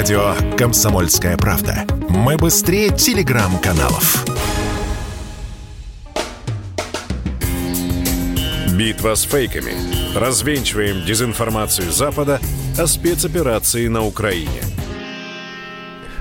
Радио «Комсомольская правда». Мы быстрее телеграм-каналов. Битва с фейками. Развенчиваем дезинформацию Запада о спецоперации на Украине –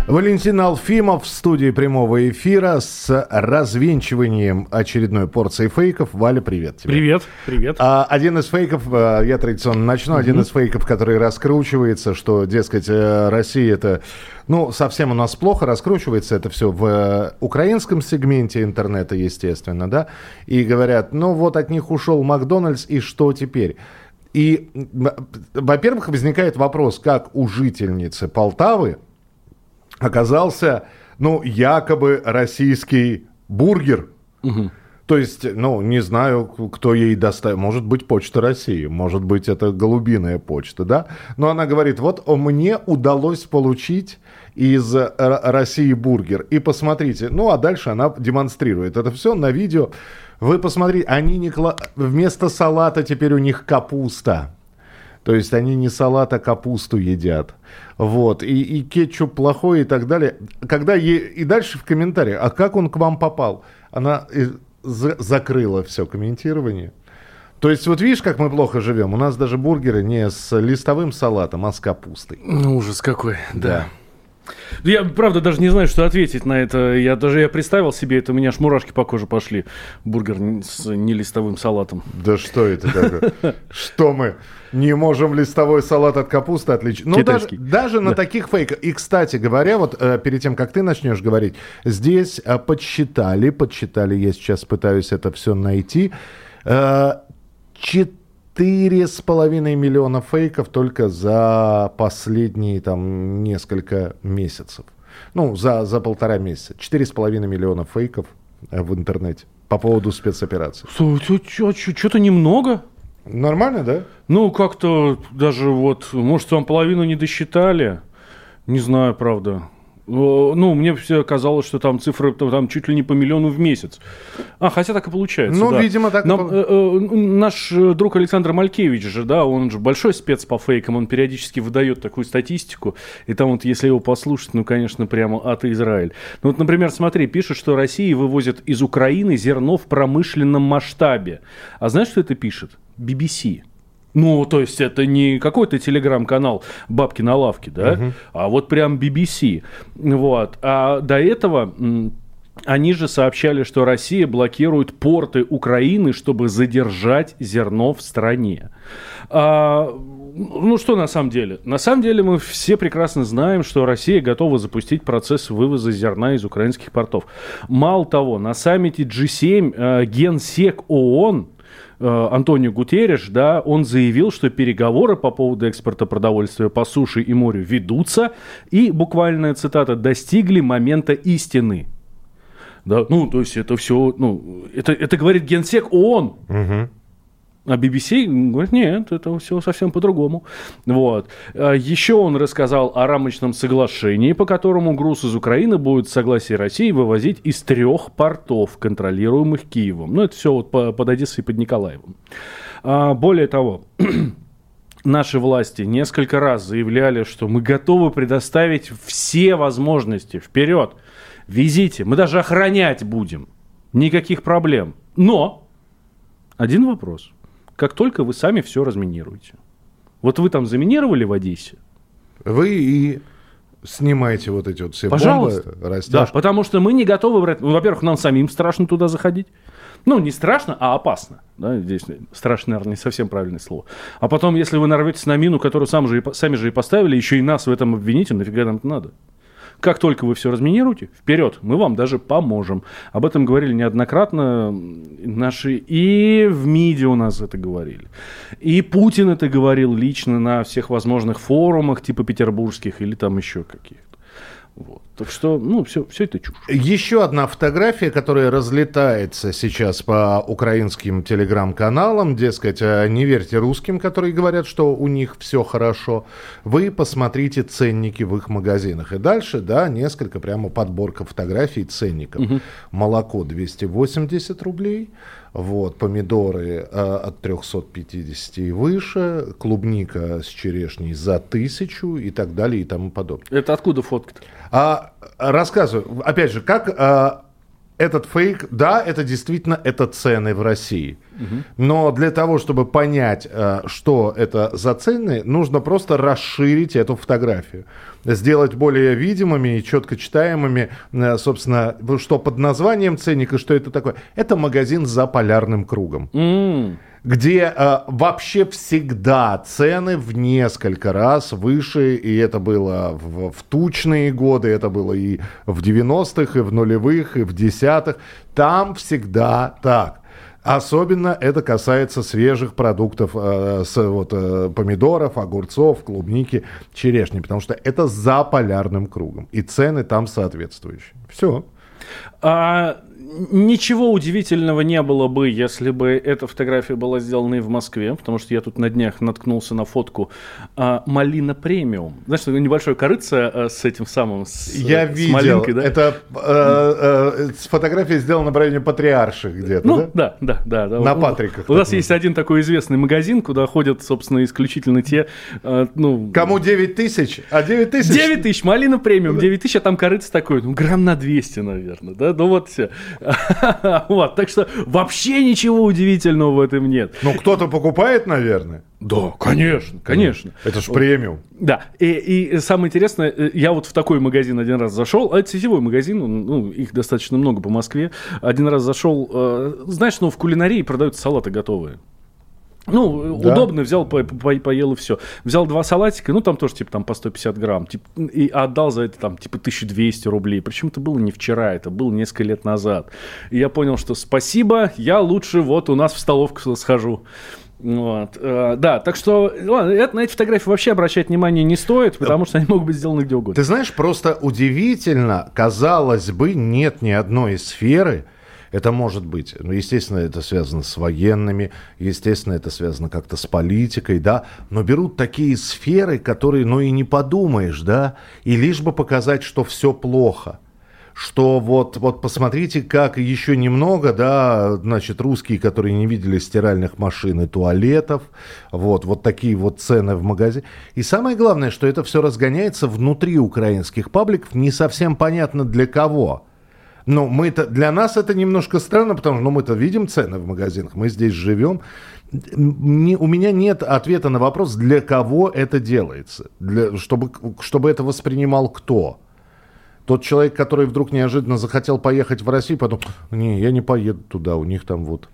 Валентин Алфимов в студии прямого эфира с развенчиванием очередной порции фейков. Валя, привет тебе. Привет, привет. А, один из фейков, а, я традиционно начну, mm-hmm. один из фейков, который раскручивается, что, дескать, э, Россия это, ну, совсем у нас плохо раскручивается это все в э, украинском сегменте интернета, естественно, да, и говорят, ну, вот от них ушел Макдональдс, и что теперь? И, во-первых, возникает вопрос, как у жительницы Полтавы, оказался, ну, якобы российский бургер. Угу. То есть, ну, не знаю, кто ей доставил. Может быть, Почта России, может быть, это голубиная почта, да? Но она говорит, вот мне удалось получить из России бургер. И посмотрите, ну, а дальше она демонстрирует это все на видео. Вы посмотрите, они не кла... вместо салата теперь у них капуста. То есть они не салат, а капусту едят. Вот. И, и кетчуп плохой и так далее. Когда е... И дальше в комментариях, а как он к вам попал? Она э, за... закрыла все комментирование. То есть вот видишь, как мы плохо живем? У нас даже бургеры не с листовым салатом, а с капустой. Ну, ужас какой, да. да. Я, правда, даже не знаю, что ответить на это. Я даже я представил себе это, у меня аж мурашки по коже пошли. Бургер с нелистовым салатом. Да что это такое? Что мы? Не можем листовой салат от капусты отличить. Ну, даже, даже на таких фейках. И, кстати говоря, вот э, перед тем, как ты начнешь говорить, здесь э, подсчитали, подсчитали, я сейчас пытаюсь это все найти, э, четыре с половиной миллиона фейков только за последние там несколько месяцев. Ну, за, за полтора месяца. Четыре с половиной миллиона фейков э, в интернете по поводу спецоперации. Что-то немного. Нормально, да? Ну, как-то даже вот, может, там половину не досчитали. Не знаю, правда. Ну, мне все казалось, что там цифры там чуть ли не по миллиону в месяц. А, хотя так и получается. Ну, да. видимо, так Нам, э, э, Наш э, друг Александр Малькевич же, да, он же большой спец по фейкам, он периодически выдает такую статистику, и там вот, если его послушать, ну, конечно, прямо от Израиль. Ну, вот, например, смотри, пишет, что Россия вывозит из Украины зерно в промышленном масштабе. А знаешь, что это пишет? BBC. Ну, то есть это не какой-то телеграм-канал «Бабки на лавке», да, угу. а вот прям BBC. Вот. А до этого они же сообщали, что Россия блокирует порты Украины, чтобы задержать зерно в стране. А, ну что на самом деле? На самом деле мы все прекрасно знаем, что Россия готова запустить процесс вывоза зерна из украинских портов. Мало того, на саммите G7 э, генсек ООН Антонио Гутерреш, да, он заявил, что переговоры по поводу экспорта продовольствия по суше и морю ведутся, и, буквальная цитата, достигли момента истины. Да, ну, то есть это все, ну, это, это говорит генсек ООН. Угу. А BBC говорит, нет, это все совсем по-другому. Вот. А Еще он рассказал о рамочном соглашении, по которому груз из Украины будет в согласии России вывозить из трех портов, контролируемых Киевом. Ну, это все вот под Одессой и под Николаевым. А более того, наши власти несколько раз заявляли, что мы готовы предоставить все возможности. Вперед! Везите! Мы даже охранять будем. Никаких проблем. Но один вопрос – как только вы сами все разминируете. Вот вы там заминировали в Одессе. Вы и снимаете вот эти вот все Пожалуйста. бомбы, растяжки. Да, потому что мы не готовы брать... Ну, во-первых, нам самим страшно туда заходить. Ну, не страшно, а опасно. Да, здесь страшно, наверное, не совсем правильное слово. А потом, если вы нарветесь на мину, которую сам же сами же и поставили, еще и нас в этом обвините, нафига нам это надо? Как только вы все разминируете, вперед, мы вам даже поможем. Об этом говорили неоднократно наши и в МИДе у нас это говорили. И Путин это говорил лично на всех возможных форумах, типа петербургских или там еще каких-то. Вот. Так что, ну, все, все это чушь. Еще одна фотография, которая разлетается сейчас по украинским телеграм-каналам, дескать, «А не верьте русским, которые говорят, что у них все хорошо. Вы посмотрите ценники в их магазинах. И дальше, да, несколько прямо подборка фотографий ценников. Угу. Молоко 280 рублей, Вот, помидоры э, от 350 и выше, клубника с черешней за тысячу и так далее и тому подобное. Это откуда фотка-то? А, рассказываю, опять же, как а, этот фейк, да, это действительно это цены в России. Но для того, чтобы понять, а, что это за цены, нужно просто расширить эту фотографию. Сделать более видимыми и четко читаемыми, а, собственно, что под названием ценника, что это такое. Это магазин за полярным кругом. М, где э, вообще всегда цены в несколько раз выше, и это было в, в тучные годы, это было и в 90-х, и в нулевых, и в десятых. Там всегда так. Особенно это касается свежих продуктов, э, с, вот, э, помидоров, огурцов, клубники, черешни, потому что это за полярным кругом, и цены там соответствующие. Все. А, ничего удивительного не было бы, если бы эта фотография была сделана и в Москве, потому что я тут на днях наткнулся на фотку а, малина премиум. Знаешь, небольшое корыце а, с этим самым, с, Я с видел. малинкой, да? Это э, э, фотография сделана в районе Патриарших где-то, Ну, да? да, да, да. На У- Патриках У нас есть один такой известный магазин, куда ходят, собственно, исключительно те, э, ну... Кому 9 тысяч? А 9 тысяч? 9 тысяч, малина премиум, 9 тысяч, а там корыца такой, ну, грамм на 200, наверное, да, ну вот все. Вот, так что вообще ничего удивительного в этом нет. Ну, кто-то покупает, наверное. Да, конечно, конечно. Это ж премиум. Да, и, и самое интересное, э, я вот в такой магазин один раз зашел, а это сетевой магазин, он, ну, их достаточно много по Москве. Один раз зашел, э, знаешь, ну, в кулинарии продаются салаты готовые. Ну, Да. удобно, взял, по- по- поел и все. Взял два салатика, ну, там тоже, типа, там по 150 грамм, типа, и отдал за это, там, типа, 1200 рублей. Причем это было не вчера, это было несколько лет назад. И я понял, что спасибо, я лучше вот у нас в столовку схожу. Вот. э, Да, так что ладно, это, на эти фотографии вообще обращать внимание не стоит, потому что они могут быть сделаны где угодно. Ты знаешь, просто удивительно, казалось бы, нет ни одной сферы, это может быть, ну, естественно, это связано с военными, естественно, это связано как-то с политикой, да, но берут такие сферы, которые, ну, и не подумаешь, да, и лишь бы показать, что все плохо что вот, вот посмотрите, как еще немного, да, значит, русские, которые не видели стиральных машин и туалетов, вот, вот такие вот цены в магазине. И самое главное, что это все разгоняется внутри украинских пабликов, не совсем понятно для кого. Но мы-то, для нас это немножко странно, потому что ну, мы-то видим цены в магазинах, мы здесь живем. Не- у меня нет ответа на вопрос, для кого это делается, для, чтобы, чтобы это воспринимал кто. Тот человек, который вдруг неожиданно захотел поехать в Россию, потом, не, я не поеду туда, у них там вот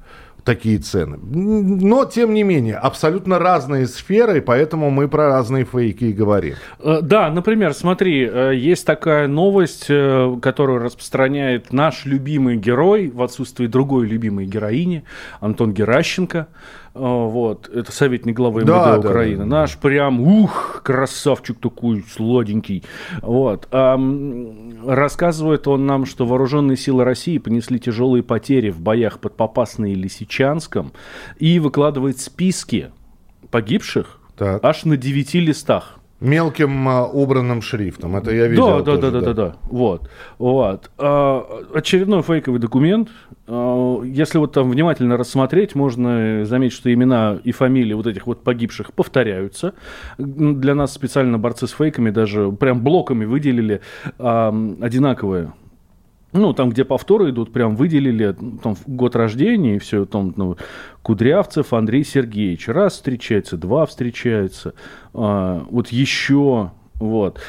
такие цены. Но, тем не менее, абсолютно разные сферы, поэтому мы про разные фейки и говорим. Э, Да, например, смотри, э, есть такая новость, э, которую распространяет наш любимый герой в отсутствии другой любимой героини, Антон Геращенко. Э, Вот, это советник главы МВД Да, Украины. да. Наш прям, ух, красавчик такой, сладенький. Вот. Рассказывает он нам, что вооруженные силы России понесли тяжелые потери в боях под Попасной и Лисичанском и выкладывает списки погибших Так. аж на девяти листах. Мелким а, убранным шрифтом, это я видел. Да, да, тоже, да, да, да, да. Вот. Вот. А, очередной фейковый документ. А, если вот там внимательно рассмотреть, можно заметить, что имена и фамилии вот этих вот погибших повторяются. Для нас специально борцы с фейками даже прям блоками выделили а, одинаковые. Ну, там, где повторы идут, прям выделили ну, там, год рождения и все. Там, ну, Кудрявцев Андрей Сергеевич. Раз встречается, два встречается. а, вот еще вот.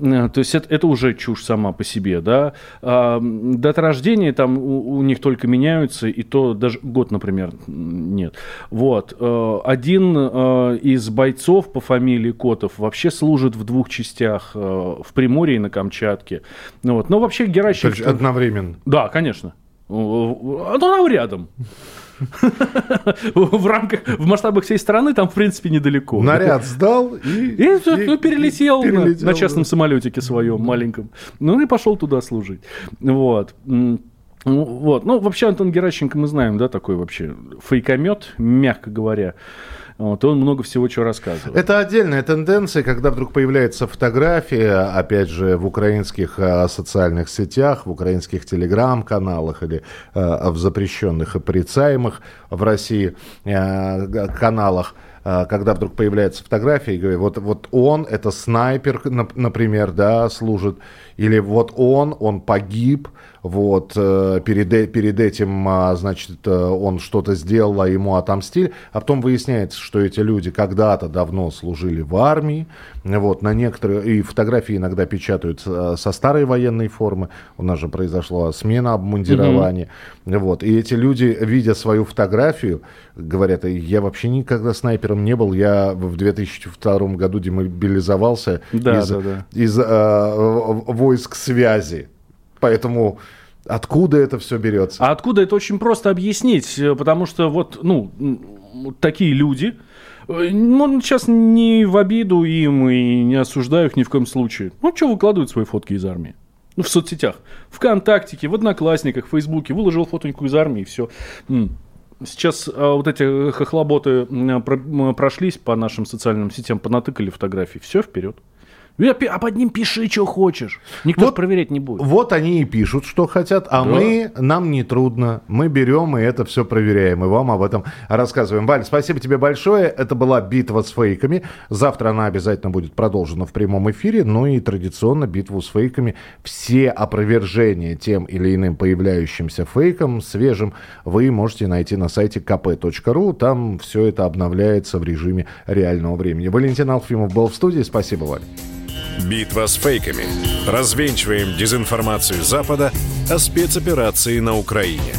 Э, То есть это, это уже чушь сама по себе, да. А, дата рождения там у, у них только меняются, и то даже год, например, нет. Вот. Э, Один э, из бойцов по фамилии Котов вообще служит в двух частях, в Приморье и на Камчатке. Ну, вот. Но вообще Геращенко... одновременно. Да, конечно. Нам рядом. В рамках, в масштабах всей страны там, в принципе, недалеко. Наряд сдал и... И, ну, перелетел, и на- перелетел, на, частном самолетике своем маленьком. Ну и пошел туда служить. Вот. Ну, Вот. Ну, вообще, Антон Геращенко мы знаем, да, такой вообще фейкомет, мягко говоря. Вот, он много всего чего рассказывает. Это отдельная тенденция, когда вдруг появляется фотография, опять же, в украинских э, социальных сетях, в украинских телеграм-каналах или э, в запрещенных и порицаемых в России э, каналах, э, когда вдруг появляется фотография и говорит, вот, вот он, это снайпер, например, да, служит, или вот он, он погиб, вот, э, перед, э, перед этим, а, значит, э, он что-то сделал, а ему отомстили, а потом выясняется, что эти люди когда-то давно служили в армии, вот, на некоторые, и фотографии иногда печатают со старой военной формы, у нас же произошла смена обмундирования, mm-hmm. вот, и эти люди, видя свою фотографию, говорят, я вообще никогда снайпером не был, я в 2002 году демобилизовался да, из, да, да. из э, войск связи, Поэтому откуда это все берется? А откуда это очень просто объяснить, э, потому что вот, ну, такие люди, э, ну, сейчас не в обиду им и не осуждаю их ни в коем случае. Ну, что выкладывают свои фотки из армии? Ну, в соцсетях. Вконтактике, в Одноклассниках, в Фейсбуке. Выложил фотоньку из армии, и все. Сейчас а, вот эти хохлоботы прошлись по нашим социальным сетям, понатыкали фотографии. Все, вперед. А под ним пиши, что хочешь. Никто вот, проверять не будет. Вот они и пишут, что хотят, а да. мы, нам не трудно. Мы берем и это все проверяем. И вам об этом рассказываем. Валь, спасибо тебе большое. Это была битва с фейками. Завтра она обязательно будет продолжена в прямом эфире. Ну и традиционно битву с фейками. Все опровержения тем или иным появляющимся фейком, свежим, вы можете найти на сайте kp.ru. Там все это обновляется в режиме реального времени. Валентин Алфимов был в студии. Спасибо, Валь. Битва с фейками. Развенчиваем дезинформацию Запада о спецоперации на Украине.